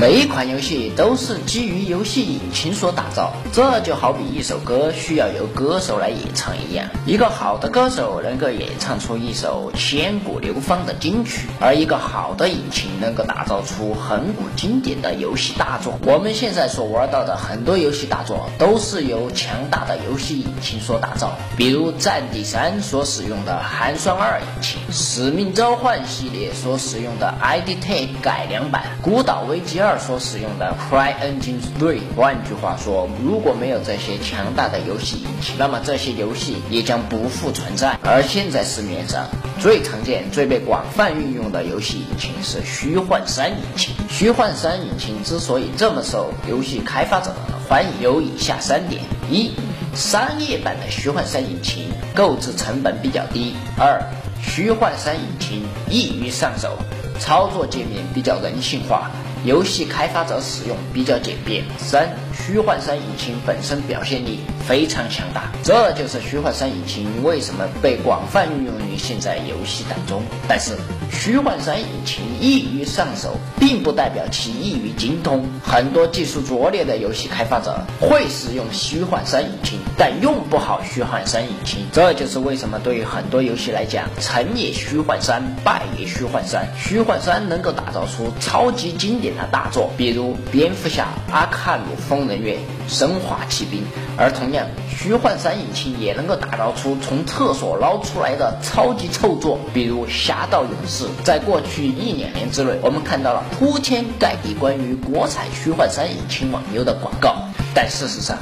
每一款游戏都是基于游戏引擎所打造，这就好比一首歌需要由歌手来演唱一样。一个好的歌手能够演唱出一首千古流芳的金曲，而一个好的引擎能够打造出恒古经典的游戏大作。我们现在所玩到的很多游戏大作，都是由强大的游戏引擎所打造，比如《战地三》所使用的寒霜二引擎，《使命召唤》系列所使用的 IDT 改良版，《孤岛危机二》。二所使用的 CryEngine 3。换句话说，如果没有这些强大的游戏引擎，那么这些游戏也将不复存在。而现在市面上最常见、最被广泛运用的游戏引擎是虚幻三引擎。虚幻三引擎之所以这么受游戏开发者欢迎，有以下三点：一、商业版的虚幻三引擎购置成本比较低；二、虚幻三引擎易于上手，操作界面比较人性化。游戏开发者使用比较简便。三，虚幻三引擎本身表现力非常强大，这就是虚幻三引擎为什么被广泛运用于现在游戏当中。但是，虚幻三引擎易于上手，并不代表其易于精通。很多技术拙劣的游戏开发者会使用虚幻三引擎，但用不好虚幻三引擎。这就是为什么对于很多游戏来讲，成也虚幻三，败也虚幻三。虚幻三能够打造出超级经典。的大作，比如《蝙蝠侠》《阿卡鲁疯人院》《生化奇兵》，而同样，虚幻三引擎也能够打造出从厕所捞出来的超级臭作，比如《侠盗勇士》。在过去一两年之内，我们看到了铺天盖地关于国产虚幻三引擎网游的广告，但事实上，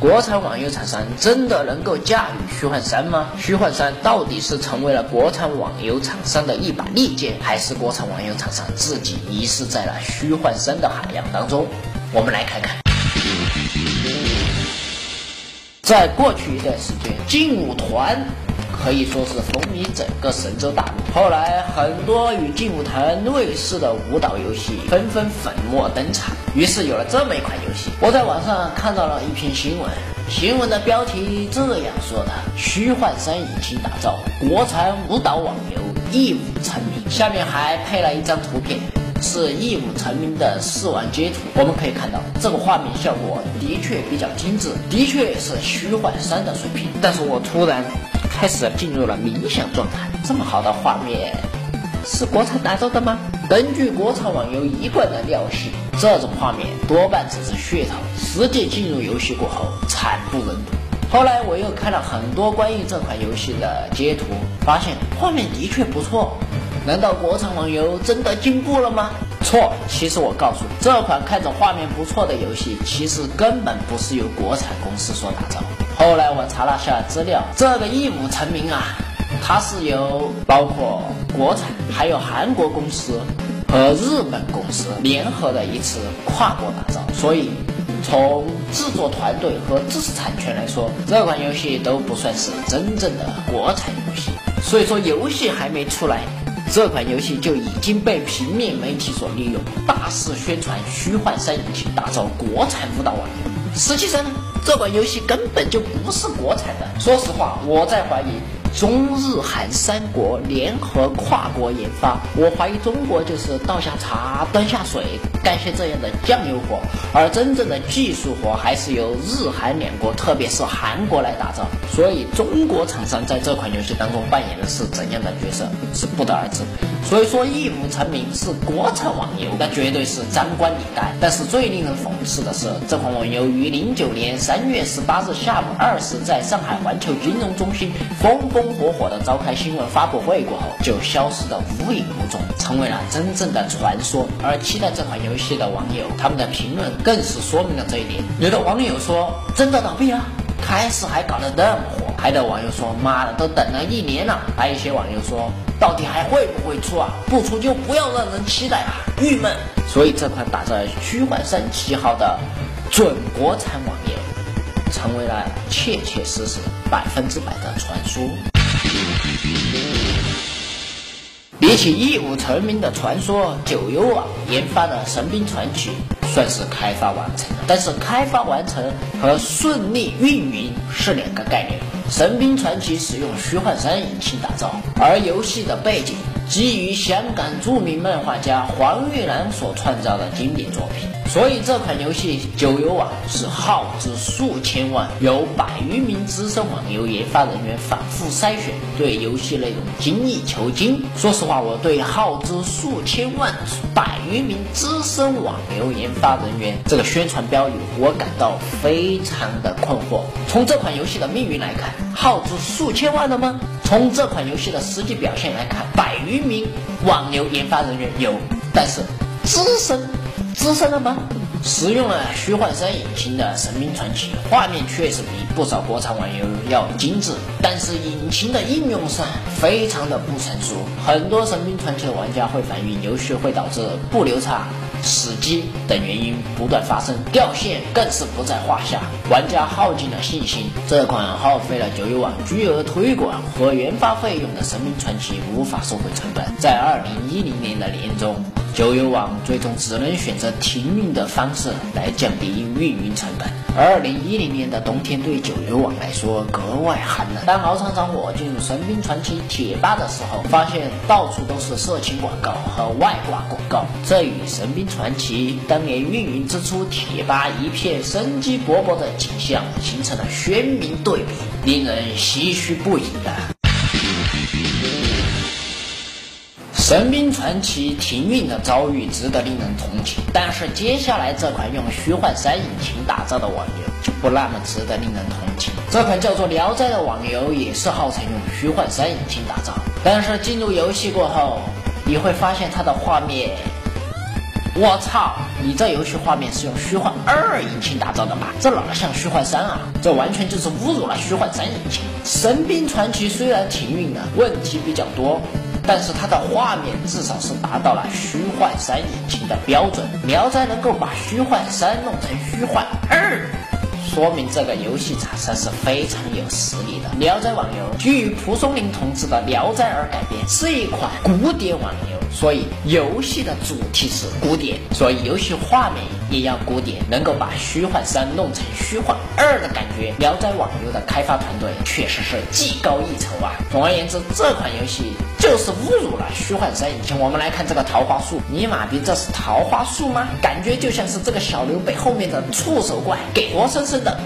国产网游厂商真的能够驾驭虚幻三吗？虚幻三到底是成为了国产网游厂商的一把利剑，还是国产网游厂商自己遗失在了虚幻三的海洋当中？我们来看看。在过去一段时间，劲舞团。可以说是风靡整个神州大陆。后来，很多与劲舞团类似的舞蹈游戏纷纷粉墨登场，于是有了这么一款游戏。我在网上看到了一篇新闻，新闻的标题这样说的：虚幻三引擎打造国产舞蹈网游，一舞成名。下面还配了一张图片，是一舞成名的试玩截图。我们可以看到，这个画面效果的确比较精致，的确是虚幻三的水平。但是我突然。开始进入了冥想状态。这么好的画面，是国产打造的吗？根据国产网游一贯的尿性，这种画面多半只是噱头。实际进入游戏过后，惨不忍睹。后来我又看了很多关于这款游戏的截图，发现画面的确不错。难道国产网游真的进步了吗？错，其实我告诉你，这款看着画面不错的游戏，其实根本不是由国产公司所打造。后来我查了下资料，这个一舞成名啊，它是由包括国产、还有韩国公司和日本公司联合的一次跨国打造，所以从制作团队和知识产权来说，这款游戏都不算是真正的国产游戏。所以说，游戏还没出来，这款游戏就已经被平面媒体所利用，大肆宣传虚幻三引擎打造国产舞蹈网游。实际上呢？这款游戏根本就不是国产的。说实话，我在怀疑中日韩三国联合跨国研发，我怀疑中国就是倒下茶、端下水，干些这样的酱油活，而真正的技术活还是由日韩两国，特别是韩国来打造。所以，中国厂商在这款游戏当中扮演的是怎样的角色，是不得而知。所以说，一舞成名是国产网游，那绝对是张冠李戴。但是最令人讽刺的是，这款网游于零九年三月十八日下午二时，在上海环球金融中心风风火火的召开新闻发布会过后，就消失的无影无踪，成为了真正的传说。而期待这款游戏的网友，他们的评论更是说明了这一点。有的网友说：“真的倒闭了？开始还搞得那么火。”还有网友说：“妈的，都等了一年了。”还有一些网友说。到底还会不会出啊？不出就不要让人期待啊，郁闷。所以这款打着虚幻三旗号的准国产网游，成为了切切实实、百分之百的传说。比起一舞成名的传说，九幽网研发的《神兵传奇》算是开发完成了。但是开发完成和顺利运营是两个概念。《神兵传奇》使用虚幻三引擎打造，而游戏的背景基于香港著名漫画家黄玉兰所创造的经典作品。所以这款游戏《九游网》是耗资数千万，由百余名资深网游研发人员反复筛选，对游戏内容精益求精。说实话，我对耗资数千万、百余名资深网游研发人员这个宣传标语，我感到非常的困惑。从这款游戏的命运来看，耗资数千万了吗？从这款游戏的实际表现来看，百余名网游研发人员有，但是资深。资深了吗？使用了虚幻三引擎的《神兵传奇》，画面确实比不少国产网游要精致，但是引擎的应用上非常的不成熟，很多《神兵传奇》的玩家会反映游戏会导致不流畅。死机等原因不断发生，掉线更是不在话下，玩家耗尽了信心。这款耗费了九游网巨额推广和研发费用的《神兵传奇》无法收回成本。在二零一零年的年中，九游网最终只能选择停运的方式来降低运营成本。二零一零年的冬天对九游网来说格外寒冷。当敖厂长我进入《神兵传奇》贴吧的时候，发现到处都是色情广告和外挂广告，这与《神兵》传奇当年运营之初，贴吧一片生机勃勃的景象形成了鲜明对比，令人唏嘘不已的。神兵传奇停运的遭遇值得令人同情，但是接下来这款用虚幻三引擎打造的网游就不那么值得令人同情。这款叫做《聊斋》的网游也是号称用虚幻三引擎打造，但是进入游戏过后，你会发现它的画面。我操！你这游戏画面是用虚幻二引擎打造的吧？这哪像虚幻三啊？这完全就是侮辱了虚幻三引擎。神兵传奇虽然停运了，问题比较多，但是它的画面至少是达到了虚幻三引擎的标准。聊斋能够把虚幻三弄成虚幻二，说明这个游戏厂商是非常有实力的。聊斋网游基于蒲松龄同志的《聊斋》而改编，是一款古典网游。所以游戏的主题是古典，所以游戏画面也要古典，能够把虚幻三弄成虚幻二的感觉。聊斋网游的开发团队确实是技高一筹啊。总而言之，这款游戏就是侮辱了虚幻三引擎。我们来看这个桃花树，尼玛逼，这是桃花树吗？感觉就像是这个小刘备后面的触手怪，给活生生的。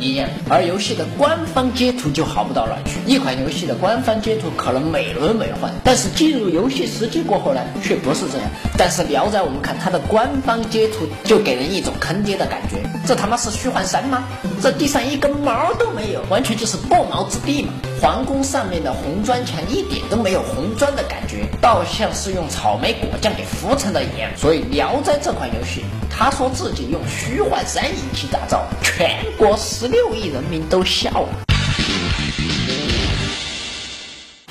一样，而游戏的官方截图就好不到哪去。一款游戏的官方截图可能美轮美奂，但是进入游戏实际过后呢，却不是这样。但是聊斋，我们看它的官方截图，就给人一种坑爹的感觉。这他妈是虚幻三吗？这地上一根毛都没有，完全就是不毛之地嘛。皇宫上面的红砖墙一点都没有红砖的感觉，倒像是用草莓果酱给敷成的一样。所以聊斋这款游戏，他说自己用虚幻三引擎打造，全国十六亿人民都笑了。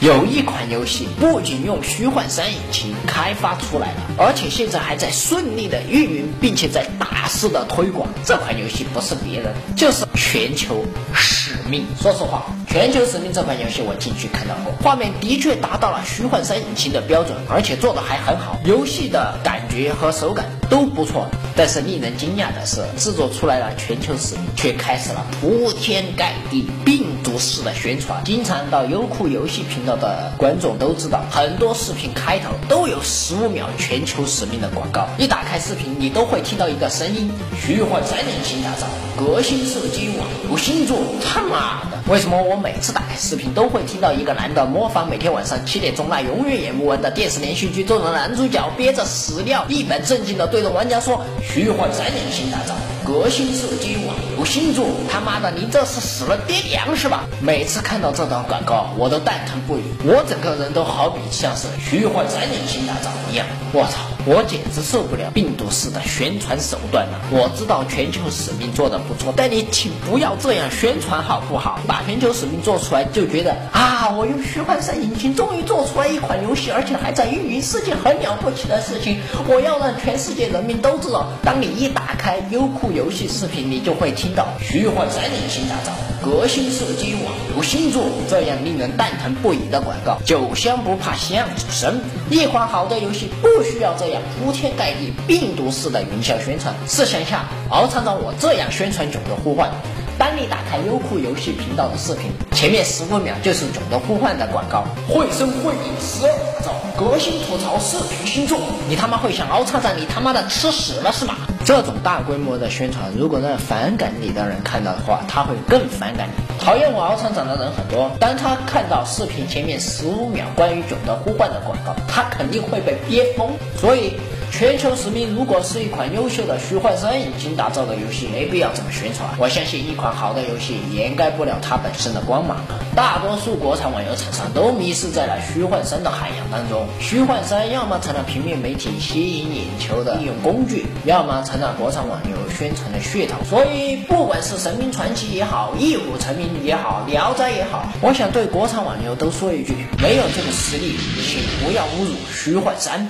有一款游戏不仅用虚幻三引擎开发出来了，而且现在还在顺利的运营，并且在大肆的推广。这款游戏不是别人，就是全球使命。说实话，全球使命这款游戏我进去看到过，画面的确达到了虚幻三引擎的标准，而且做的还很好，游戏的感觉和手感都不错。但是令人惊讶的是，制作出来了全球使命，却开始了铺天盖地病毒式的宣传。经常到优酷游戏平频道。的观众都知道，很多视频开头都有十五秒全球使命的广告。一打开视频，你都会听到一个声音：虚幻三引擎打造，革新射击网游新作。他妈的，为什么我每次打开视频都会听到一个男的模仿每天晚上七点钟那永远演不完的电视连续剧中的男主角，憋着屎尿，一本正经的对着玩家说：虚幻三引擎打造。革新射击网游新作，他妈的，你这是死了爹娘是吧？每次看到这条广告，我都蛋疼不已，我整个人都好比像是虚幻三引擎打造一样，我操！我简直受不了病毒式的宣传手段了。我知道全球使命做的不错，但你请不要这样宣传好不好？把全球使命做出来就觉得啊，我用虚幻三引擎终于做出来一款游戏，而且还在运营，是件很了不起的事情。我要让全世界人民都知道，当你一打开优酷游戏视频，你就会听到虚幻三引擎打造。革新射击网游新作，这样令人蛋疼不已的广告，酒香不怕巷子深。一款好的游戏不需要这样铺天盖地、病毒式的营销宣传。试想一下，敖厂长我这样宣传《囧的呼唤》。当你打开优酷游戏频道的视频，前面十五秒就是《囧的呼唤》的广告，绘声绘影，十二打造，革新吐槽视频新作，你他妈会想敖厂长，你他妈的吃屎了是吗？这种大规模的宣传，如果让反感你的人看到的话，他会更反感你。讨厌我敖厂长的人很多，当他看到视频前面十五秒关于《囧的呼唤》的广告，他肯定会被憋疯。所以。全球实名如果是一款优秀的虚幻三引擎打造的游戏，没必要这么宣传。我相信一款好的游戏掩盖不了它本身的光芒。大多数国产网游厂商都迷失在了虚幻三的海洋当中。虚幻三要么成了平面媒体吸引眼球的利用工具，要么成了国产网游宣传的噱头。所以，不管是神兵传奇也好，异虎成名也好，聊斋也好，我想对国产网游都说一句：没有这个实力，请不要侮辱虚幻三。